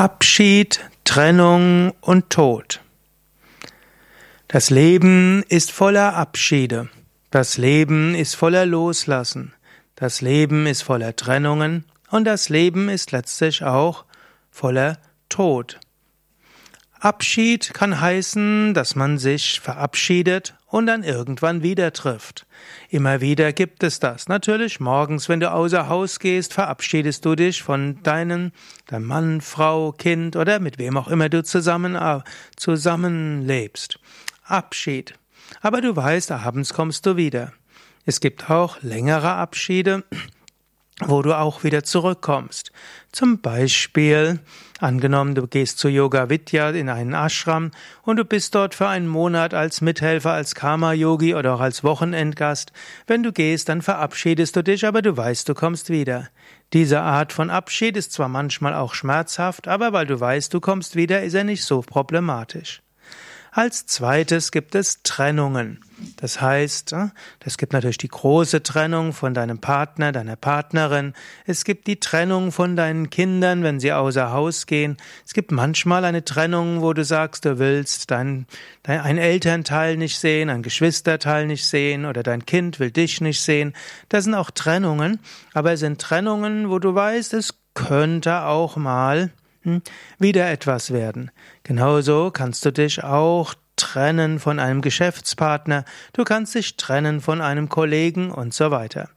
Abschied, Trennung und Tod. Das Leben ist voller Abschiede. Das Leben ist voller Loslassen. Das Leben ist voller Trennungen. Und das Leben ist letztlich auch voller Tod. Abschied kann heißen, dass man sich verabschiedet und dann irgendwann wieder trifft. Immer wieder gibt es das. Natürlich, morgens, wenn du außer Haus gehst, verabschiedest du dich von deinem, deinem Mann, Frau, Kind oder mit wem auch immer du zusammen, äh, zusammenlebst. Abschied. Aber du weißt, abends kommst du wieder. Es gibt auch längere Abschiede, wo du auch wieder zurückkommst. Zum Beispiel, angenommen, du gehst zu Yoga Vidya in einen Ashram und du bist dort für einen Monat als Mithelfer, als Karma-Yogi oder auch als Wochenendgast. Wenn du gehst, dann verabschiedest du dich, aber du weißt, du kommst wieder. Diese Art von Abschied ist zwar manchmal auch schmerzhaft, aber weil du weißt, du kommst wieder, ist er nicht so problematisch. Als zweites gibt es Trennungen. Das heißt, äh, es gibt natürlich die große Trennung von deinem Partner, deiner Partnerin. Es gibt die Trennung von deinen Kindern, wenn sie außer Haus gehen. Es gibt manchmal eine Trennung, wo du sagst, du willst dein, dein ein Elternteil nicht sehen, ein Geschwisterteil nicht sehen oder dein Kind will dich nicht sehen. Das sind auch Trennungen, aber es sind Trennungen, wo du weißt, es könnte auch mal hm, wieder etwas werden. Genauso kannst du dich auch trennen von einem Geschäftspartner, du kannst dich trennen von einem Kollegen und so weiter.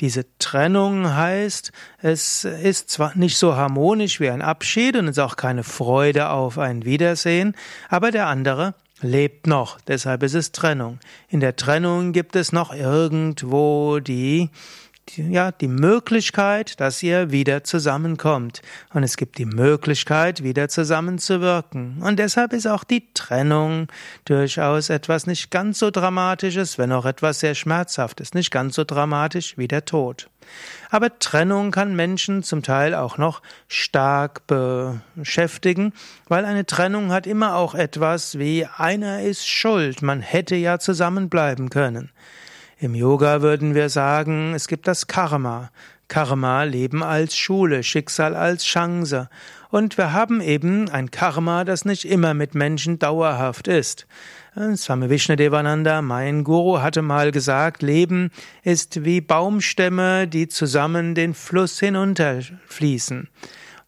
Diese Trennung heißt, es ist zwar nicht so harmonisch wie ein Abschied und es ist auch keine Freude auf ein Wiedersehen, aber der andere lebt noch, deshalb ist es Trennung. In der Trennung gibt es noch irgendwo die ja, die Möglichkeit, dass ihr wieder zusammenkommt. Und es gibt die Möglichkeit, wieder zusammenzuwirken. Und deshalb ist auch die Trennung durchaus etwas nicht ganz so Dramatisches, wenn auch etwas sehr Schmerzhaftes, nicht ganz so dramatisch wie der Tod. Aber Trennung kann Menschen zum Teil auch noch stark beschäftigen, weil eine Trennung hat immer auch etwas wie einer ist schuld, man hätte ja zusammenbleiben können. Im Yoga würden wir sagen, es gibt das Karma. Karma, Leben als Schule, Schicksal als Chance. Und wir haben eben ein Karma, das nicht immer mit Menschen dauerhaft ist. Swami Vishnadevananda, mein Guru, hatte mal gesagt, Leben ist wie Baumstämme, die zusammen den Fluss hinunterfließen.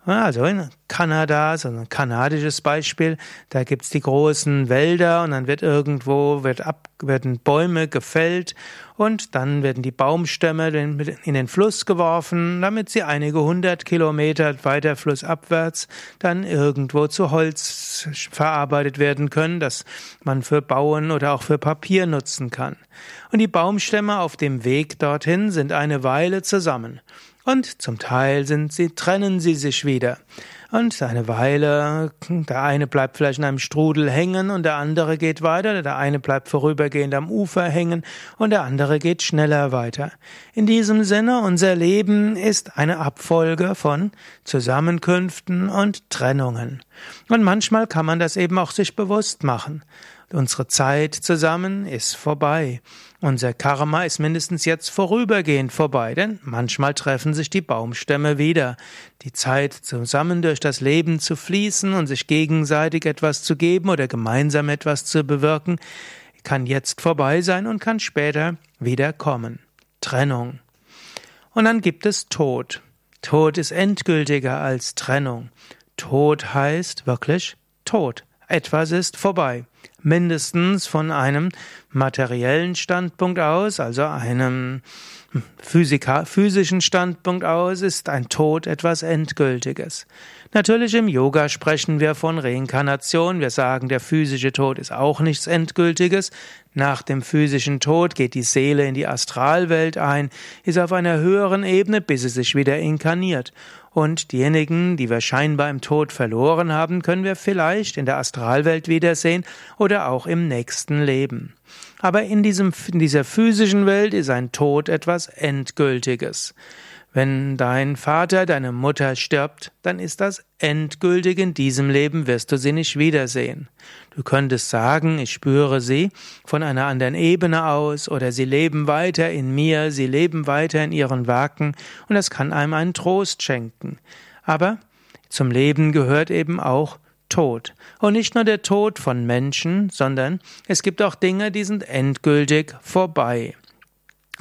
Also in Kanada, so ein kanadisches Beispiel, da gibt's die großen Wälder und dann wird irgendwo wird ab, werden Bäume gefällt und dann werden die Baumstämme in den Fluss geworfen, damit sie einige hundert Kilometer weiter flussabwärts dann irgendwo zu Holz verarbeitet werden können, das man für Bauen oder auch für Papier nutzen kann. Und die Baumstämme auf dem Weg dorthin sind eine Weile zusammen. Und zum Teil sind sie, trennen sie sich wieder. Und eine Weile, der eine bleibt vielleicht in einem Strudel hängen und der andere geht weiter, der eine bleibt vorübergehend am Ufer hängen und der andere geht schneller weiter. In diesem Sinne, unser Leben ist eine Abfolge von Zusammenkünften und Trennungen. Und manchmal kann man das eben auch sich bewusst machen. Unsere Zeit zusammen ist vorbei. Unser Karma ist mindestens jetzt vorübergehend vorbei, denn manchmal treffen sich die Baumstämme wieder. Die Zeit zusammen durch das Leben zu fließen und sich gegenseitig etwas zu geben oder gemeinsam etwas zu bewirken, kann jetzt vorbei sein und kann später wieder kommen. Trennung. Und dann gibt es Tod. Tod ist endgültiger als Trennung. Tod heißt wirklich Tod. Etwas ist vorbei. Mindestens von einem materiellen Standpunkt aus, also einem physischen Standpunkt aus, ist ein Tod etwas Endgültiges. Natürlich im Yoga sprechen wir von Reinkarnation. Wir sagen, der physische Tod ist auch nichts Endgültiges. Nach dem physischen Tod geht die Seele in die Astralwelt ein, ist auf einer höheren Ebene, bis sie sich wieder inkarniert. Und diejenigen, die wir scheinbar im Tod verloren haben, können wir vielleicht in der Astralwelt wiedersehen oder auch im nächsten Leben. Aber in, diesem, in dieser physischen Welt ist ein Tod etwas Endgültiges. Wenn dein Vater, deine Mutter stirbt, dann ist das endgültig in diesem Leben, wirst du sie nicht wiedersehen. Du könntest sagen, ich spüre sie von einer anderen Ebene aus oder sie leben weiter in mir, sie leben weiter in ihren Werken und das kann einem einen Trost schenken. Aber zum Leben gehört eben auch Tod. Und nicht nur der Tod von Menschen, sondern es gibt auch Dinge, die sind endgültig vorbei.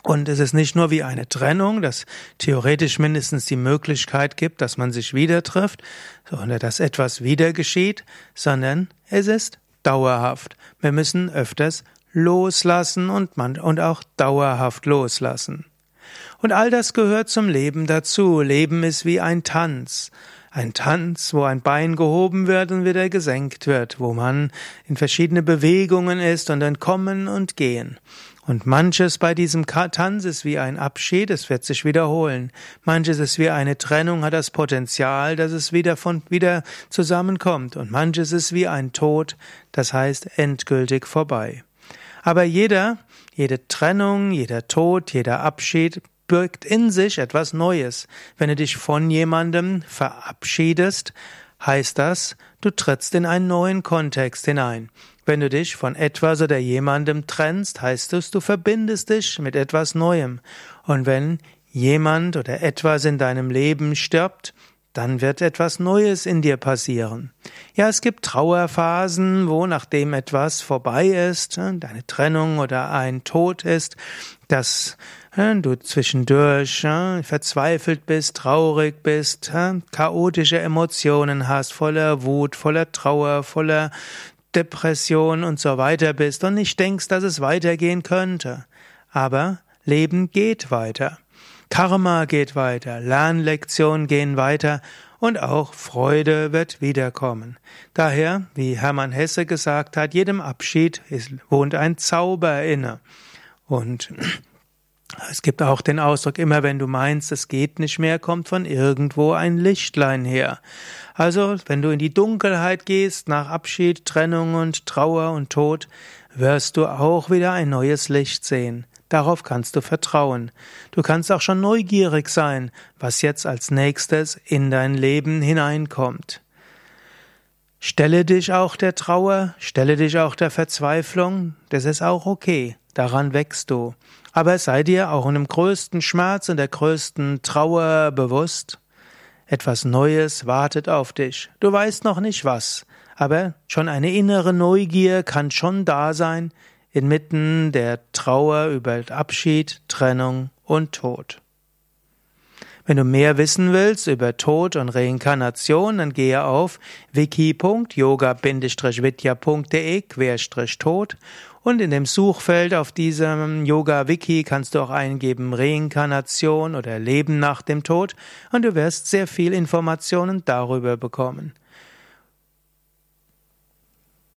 Und es ist nicht nur wie eine Trennung, dass theoretisch mindestens die Möglichkeit gibt, dass man sich wieder trifft, oder dass etwas wieder geschieht, sondern es ist dauerhaft. Wir müssen öfters loslassen und, man, und auch dauerhaft loslassen. Und all das gehört zum Leben dazu. Leben ist wie ein Tanz. Ein Tanz, wo ein Bein gehoben wird und wieder gesenkt wird, wo man in verschiedene Bewegungen ist und dann kommen und gehen. Und manches bei diesem Tanz ist wie ein Abschied, es wird sich wiederholen. Manches ist wie eine Trennung, hat das Potenzial, dass es wieder von, wieder zusammenkommt. Und manches ist wie ein Tod, das heißt endgültig vorbei. Aber jeder, jede Trennung, jeder Tod, jeder Abschied birgt in sich etwas Neues. Wenn du dich von jemandem verabschiedest, heißt das, du trittst in einen neuen Kontext hinein. Wenn du dich von etwas oder jemandem trennst, heißt es, du verbindest dich mit etwas Neuem. Und wenn jemand oder etwas in deinem Leben stirbt, dann wird etwas Neues in dir passieren. Ja, es gibt Trauerphasen, wo nachdem etwas vorbei ist, deine Trennung oder ein Tod ist, dass du zwischendurch verzweifelt bist, traurig bist, chaotische Emotionen hast, voller Wut, voller Trauer, voller Depression und so weiter bist und nicht denkst, dass es weitergehen könnte. Aber Leben geht weiter. Karma geht weiter, Lernlektionen gehen weiter und auch Freude wird wiederkommen. Daher, wie Hermann Hesse gesagt hat, jedem Abschied wohnt ein Zauber inne. Und es gibt auch den Ausdruck, immer wenn du meinst, es geht nicht mehr, kommt von irgendwo ein Lichtlein her. Also, wenn du in die Dunkelheit gehst, nach Abschied, Trennung und Trauer und Tod, wirst du auch wieder ein neues Licht sehen. Darauf kannst du vertrauen. Du kannst auch schon neugierig sein, was jetzt als nächstes in dein Leben hineinkommt. Stelle dich auch der Trauer, stelle dich auch der Verzweiflung, das ist auch okay, daran wächst du. Aber sei dir auch in dem größten Schmerz und der größten Trauer bewusst, etwas Neues wartet auf dich. Du weißt noch nicht was, aber schon eine innere Neugier kann schon da sein, inmitten der Trauer über Abschied, Trennung und Tod. Wenn du mehr wissen willst über Tod und Reinkarnation, dann gehe auf wiki.yoga-vidya.de-tod und in dem Suchfeld auf diesem Yoga-Wiki kannst du auch eingeben Reinkarnation oder Leben nach dem Tod und du wirst sehr viel Informationen darüber bekommen.